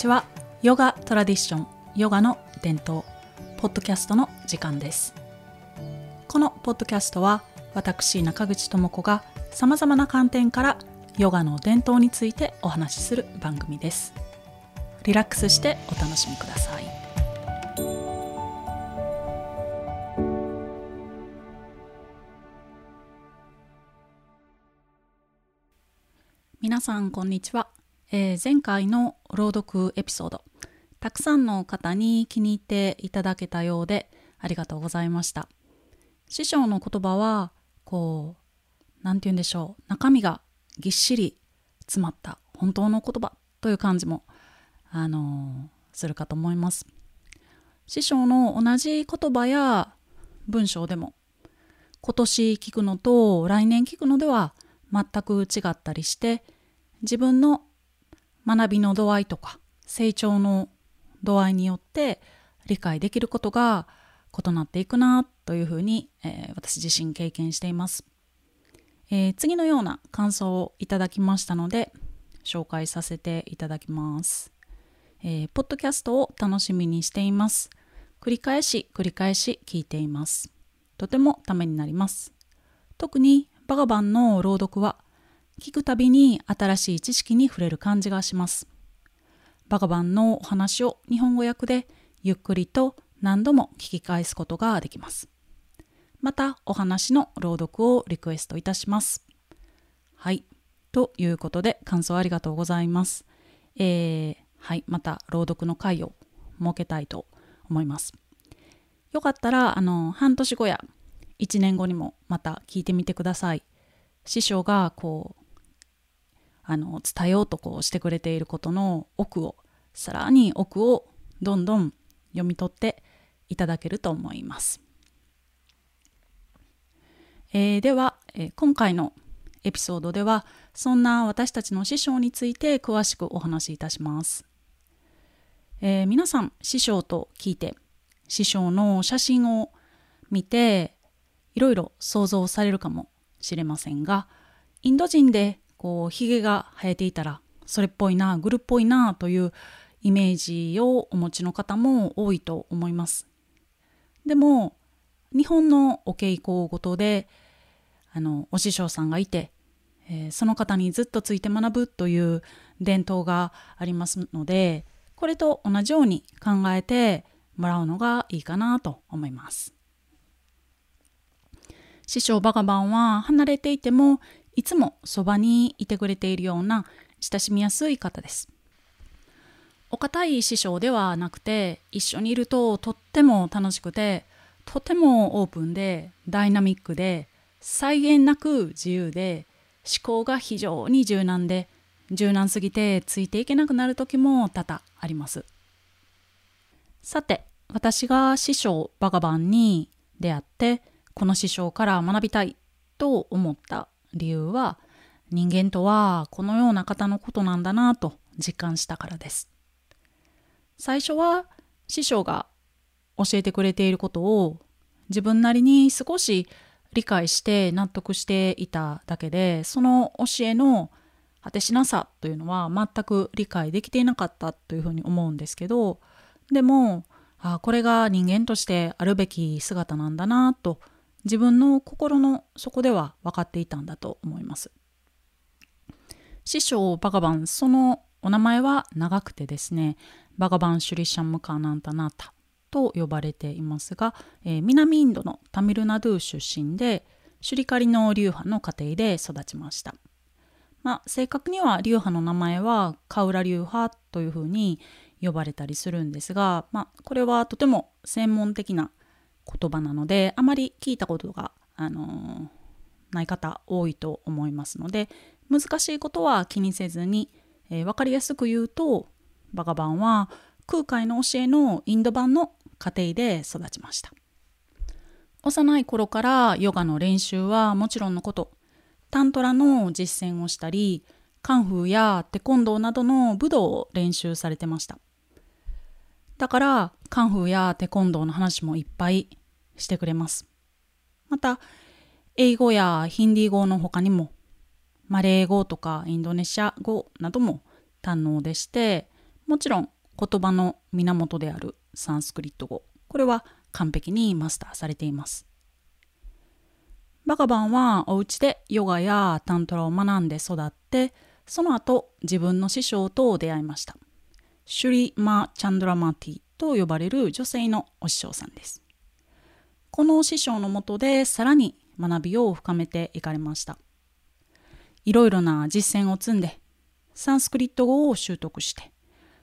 ちはヨガトラディションヨガの伝統ポッドキャストの時間です。このポッドキャストは私中口智子がさまざまな観点からヨガの伝統についてお話しする番組です。リラックスしてお楽しみください。皆さんこんにちは、えー、前回の朗読エピソード。たくさんの方に気に入っていただけたようでありがとうございました。師匠の言葉はこう何て言うんでしょう。中身がぎっしり詰まった本当の言葉という感じもあのー、するかと思います。師匠の同じ言葉や文章でも今年聞くのと来年聞くのでは全く違ったりして自分の学びの度合いとか成長の度合いによって理解できることが異なっていくなというふうに、えー、私自身経験しています、えー、次のような感想をいただきましたので紹介させていただきます、えー、ポッドキャストを楽しみにしています。繰り返し繰り返し聞いています。とてもためになります。特にバガバンの朗読は聞くたびに新しい知識に触れる感じがします。バガバンのお話を日本語訳でゆっくりと何度も聞き返すことができます。またお話の朗読をリクエストいたします。はい。ということで感想ありがとうございます。えー、はい。また朗読の会を設けたいと思います。よかったらあの半年後や1年後にもまた聞いてみてください。師匠がこうあの伝えようとこうしてくれていることの奥をさらに奥をどんどん読み取っていただけると思います、えー、では、えー、今回のエピソードではそんな私たちの師匠について詳しくお話しいたします、えー、皆さん師匠と聞いて師匠の写真を見ていろいろ想像されるかもしれませんがインド人でこうひげが生えていたらそれっぽいなグルっぽいなというイメージをお持ちの方も多いと思います。でも日本のお稽古ごとであのお師匠さんがいて、えー、その方にずっとついて学ぶという伝統がありますのでこれと同じように考えてもらうのがいいかなと思います。師匠バガバンは離れていてもいつもそばにいてくれているような親しみやすい方です。お堅い師匠ではなくて一緒にいるととっても楽しくてとてもオープンでダイナミックで際限なく自由で思考が非常に柔軟で柔軟すぎてついていけなくなる時も多々あります。さて私が師匠バガバンに出会ってこの師匠から学びたいと思った理由は人間とはこのような方のことなんだなと実感したからです。最初は師匠が教えてくれていることを自分なりに少し理解して納得していただけでその教えの果てしなさというのは全く理解できていなかったというふうに思うんですけどでもあこれが人間としてあるべき姿なんだなと自分の心の底では分かっていたんだと思います。師匠バガバンそのお名前は長くてですねバガバン・シュリシャムカーナンタナータと呼ばれていますが、えー、南インドのタミルナドゥ出身でシュリカリの流派の家庭で育ちました。まあ、正確には流派の名前はカウラ流派というふうに呼ばれたりするんですが、まあ、これはとても専門的な言葉なのであまり聞いたことが、あのー、ない方多いと思いますので難しいことは気にせずに、えー、分かりやすく言うとバガバンは空海の教えのインド版の家庭で育ちました。幼い頃からヨガの練習はもちろんのことタントラの実践をしたりカンフーやテコンドーなどの武道を練習されてました。だからカンフーやテコンドーの話もいっぱいしてくれます。また、英語やヒンディー語の他にも、マレー語とかインドネシア語なども堪能でして、もちろん言葉の源であるサンスクリット語。これは完璧にマスターされています。バガバンはお家でヨガやタントラを学んで育ってその後自分の師匠と出会いました。シュリ・マ・チャンドラマティと呼ばれる女性のお師匠さんです。この師匠のもとでさらに学びを深めていかれました。いろいろな実践を積んでサンスクリット語を習得して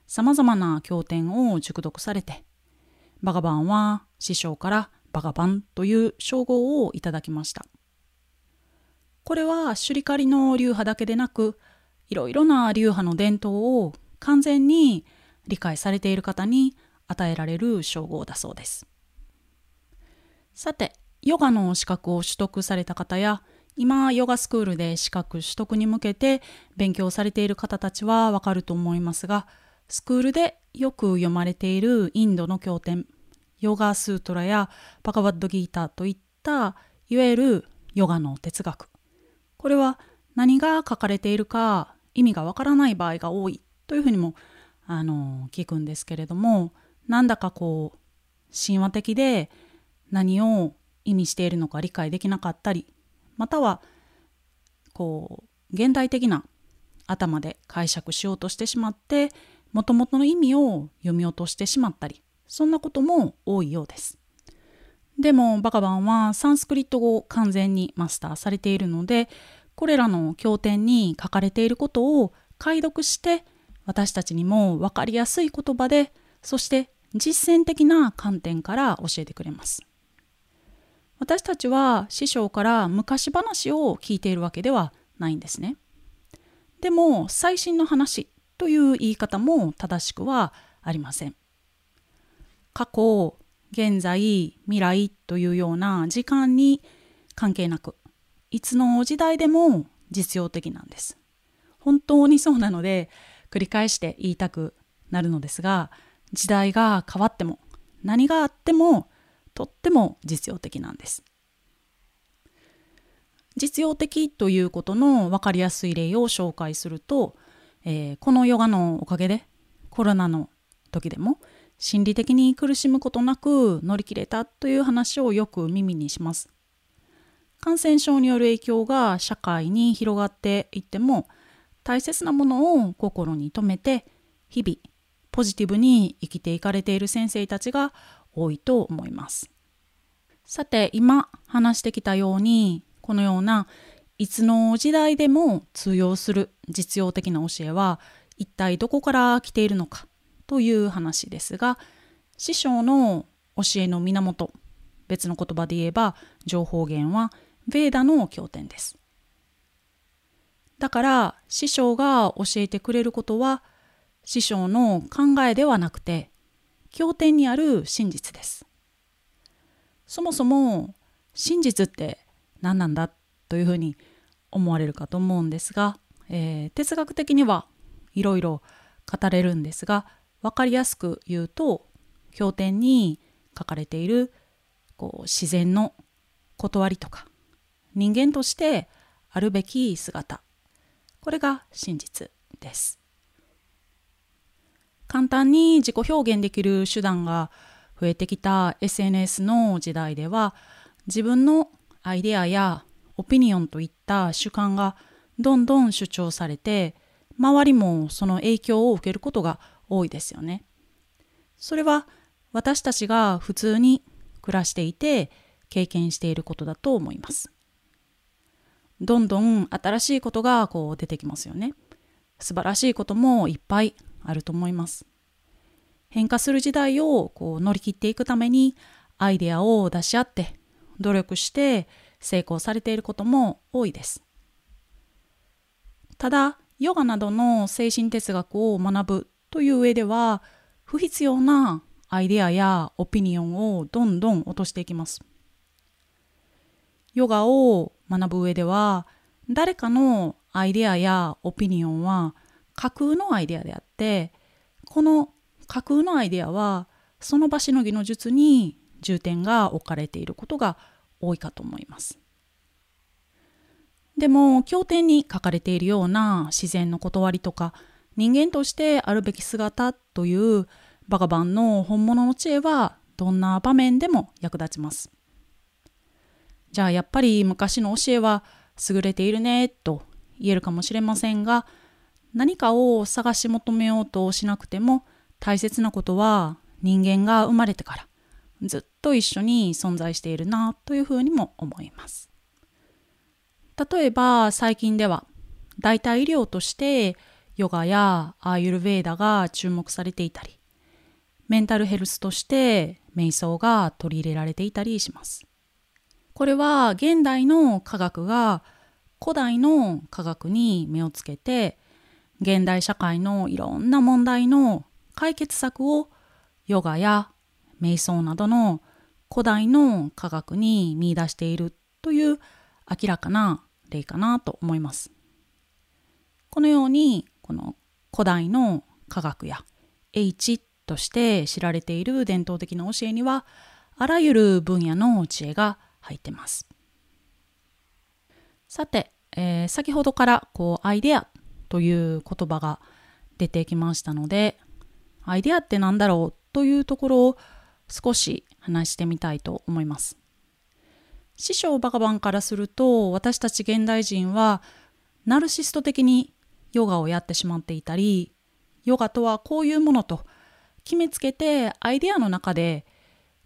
さまざまな経典を熟読されてバガバンは師匠からバガバンという称号をいただきました。これはシュリカリの流派だけでなくいろいろな流派の伝統を完全に理解されている方に与えられる称号だそうです。さてヨガの資格を取得された方や今ヨガスクールで資格取得に向けて勉強されている方たちはわかると思いますがスクールでよく読まれているインドの経典ヨガスートラやパカワッドギーターといったいわゆるヨガの哲学。これは何が書かれているか意味がわからない場合が多いというふうにもあの聞くんですけれどもなんだかこう神話的で何を意味しているのか理解できなかったりまたはこう現代的な頭で解釈しようとしてしまってもともとの意味を読み落としてしまったりそんなことも多いようです。でもバカバンはサンスクリット語を完全にマスターされているのでこれらの経典に書かれていることを解読して私たちにも分かりやすい言葉でそして実践的な観点から教えてくれます。私たちは師匠から昔話を聞いているわけではないんですね。でも最新の話という言い方も正しくはありません。過去、現在、未来というような時間に関係なく、いつの時代でも実用的なんです。本当にそうなので、繰り返して言いたくなるのですが、時代が変わっても、何があっても、とっても実用的なんです。実用的ということの分かりやすい例を紹介すると、えー、このヨガのおかげでコロナの時でも心理的に苦しむことなく乗り切れたという話をよく耳にします。感染症による影響が社会に広がっていっても大切なものを心に留めて日々ポジティブに生きていかれている先生たちが多いと思います。さて今話してきたようにこのようないつの時代でも通用する実用的な教えは一体どこから来ているのかという話ですが師匠の教えの源別の言葉で言えば情報源はヴェーダの経典ですだから師匠が教えてくれることは師匠の考えではなくて経典にある真実です。そもそも真実って何なんだというふうに思われるかと思うんですが、えー、哲学的にはいろいろ語れるんですが分かりやすく言うと経典に書かれているこう自然の断りとか人間としてあるべき姿これが真実です簡単に自己表現できる手段が増えてきた SNS の時代では自分のアイデアやオピニオンといった主観がどんどん主張されて周りもその影響を受けることが多いですよね。それは私たちが普通に暮らしていて経験していることだと思います。どんどん新しいことがこう出てきますよね。素晴らしいこともいっぱいあると思います。変化する時代をこう乗り切っていくためにアイデアを出し合って努力して成功されていることも多いです。ただヨガなどの精神哲学を学ぶという上では不必要なアイデアやオピニオンをどんどん落としていきます。ヨガを学ぶ上では誰かのアイデアやオピニオンは架空のアイデアであってこの架空のアイデアはその場しのぎの術に重点が置かれていることが多いかと思います。でも経典に書かれているような自然の断りとか人間としてあるべき姿というバガバンの本物の知恵はどんな場面でも役立ちます。じゃあやっぱり昔の教えは優れているねと言えるかもしれませんが何かを探し求めようとしなくても大切なことは人間が生まれてからずっと一緒に存在しているなというふうにも思います。例えば最近では代替医療としてヨガやアーユルヴェーダが注目されていたりメンタルヘルスとして瞑想が取り入れられていたりします。これは現代の科学が古代の科学に目をつけて現代社会のいろんな問題の解決策をヨガや瞑想などの古代の科学に見出しているという明らかな例かなと思います。このようにこの古代の科学や H として知られている伝統的な教えにはあらゆる分野の知恵が入ってます。さて、えー、先ほどからこうアイデアという言葉が出てきましたのでアイデアって何だろうというところを少し話してみたいと思います。師匠バカバンからすると私たち現代人はナルシスト的にヨガをやってしまっていたりヨガとはこういうものと決めつけてアイデアの中で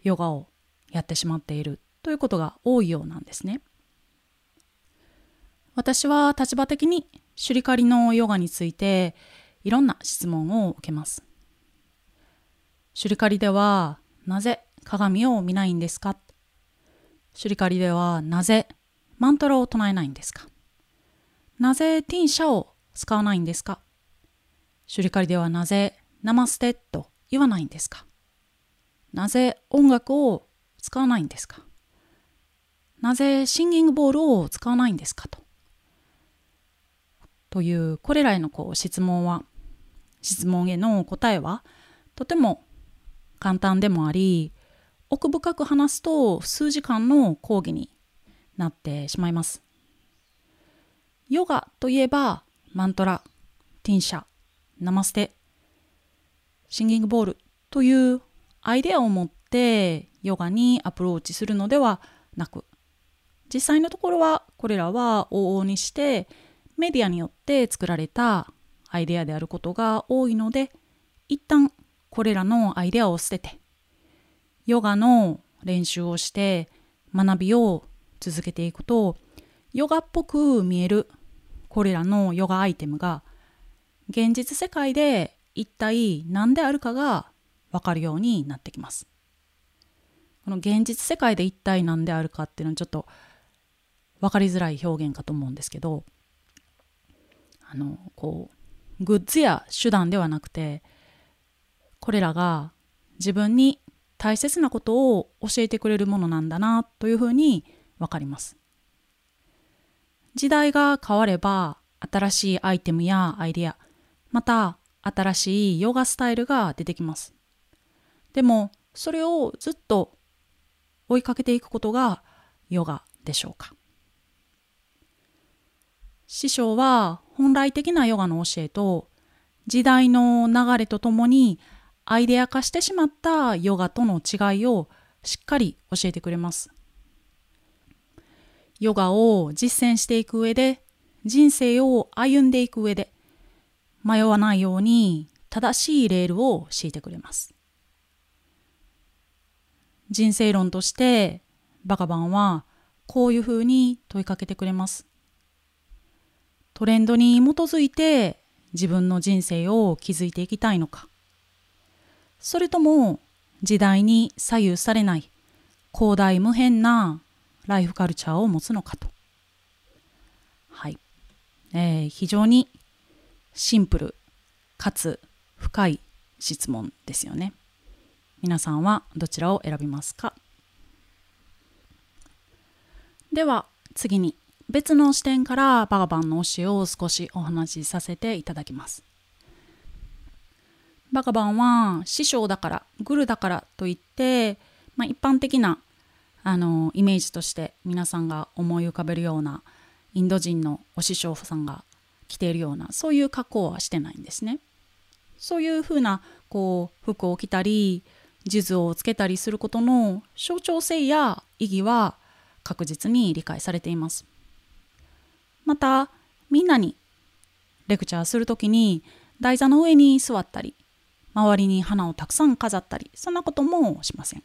ヨガをやってしまっているということが多いようなんですね。私は立場的にシュリカリのヨガについていろんな質問を受けます。シュリカリではなぜ鏡を見ないんですか？シュリカリではなぜマントラを唱えないんですか？なぜティンシャを使わないんですか？シュリカリではなぜナマステと言わないんですか？なぜ音楽を使わないんですか？なぜシンギングボールを使わないんですかとというこれらへのこう質問は質問への答えはとても簡単でもあり奥深く話すと数時間の講義になってしまいます。ヨガといえばマントラ、ティンシャ、ナマステ、シンギングボールというアイデアを持ってヨガにアプローチするのではなく実際のところはこれらは往々にしてメディアによって作られたアイデアであることが多いので一旦これらのアイデアを捨ててヨガの練習をして学びを続けていくとヨガっぽく見えるこれらのヨガアイテムが現実世界で一体何であるかが分かるようになってきます。この現実世界で一体何であるかっていうのはちょっと分かりづらい表現かと思うんですけどあのこうグッズや手段ではなくてこれらが自分に大切なことを教えてくれるものなんだなというふうに分かります。時代が変われば新しいアイテムやアイデアまた新しいヨガスタイルが出てきます。でもそれをずっと追いかけていくことがヨガでしょうか師匠は本来的なヨガの教えと時代の流れとともにアイデア化してしまったヨガとの違いをしっかり教えてくれます。ヨガを実践していく上で人生を歩んでいく上で迷わないように正しいレールを敷いてくれます。人生論としてバカバンはこういうふうに問いかけてくれます。トレンドに基づいて自分の人生を築いていきたいのかそれとも時代に左右されない広大無辺なライフカルチャーを持つのかと。はい。えー、非常にシンプルかつ深い質問ですよね。皆さんはどちらを選びますか？では次に別の視点からバガバンの教えを少しお話しさせていただきます。バガバンは師匠だからグルだからといって、まあ、一般的なあのイメージとして皆さんが思い浮かべるようなインド人のお師匠さんが着ているようなそういう格好はしてないんですね。そういうふうなこう服を着たり地図をつけたりすることの象徴性や意義は確実に理解されています。またみんなにレクチャーする時に台座の上に座ったり周りに花をたくさん飾ったりそんなこともしません。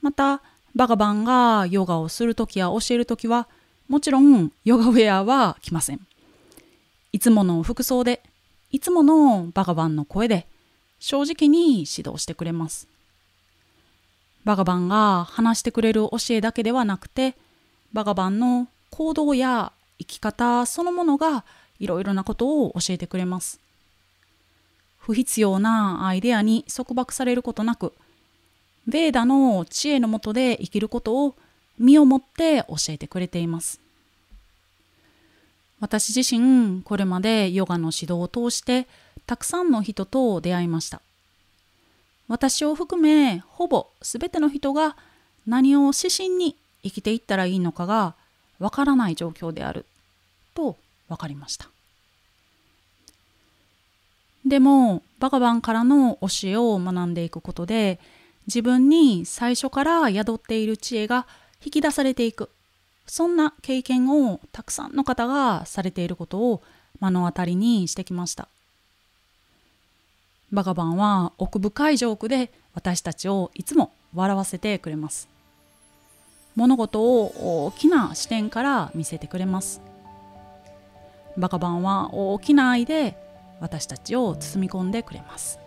またバガバンがヨガをする時や教える時はもちろんヨガウェアは着ません。いつもの服装でいつものバガバンの声で正直に指導してくれます。バガバンが話してくれる教えだけではなくてバガバンの行動や生き方そのものがいろいろなことを教えてくれます。不必要なアイデアに束縛されることなくベーダの知恵のもとで生きることを身をもって教えてくれています。私自身これまでヨガの指導を通してたくさんの人と出会いました。私を含めほぼ全ての人が何を指針に生きていったらいいのかがわからない状況である。と分かりました。でもバガバンからの教えを学んでいくことで自分に最初から宿っている知恵が引き出されていく。そんな経験をたくさんの方がされていることを目の当たりにしてきました。バガバンは奥深いジョークで私たちをいつも笑わせてくれます。物事を大きな視点から見せてくれます。バカバンは大きな愛で私たちを包み込んでくれます。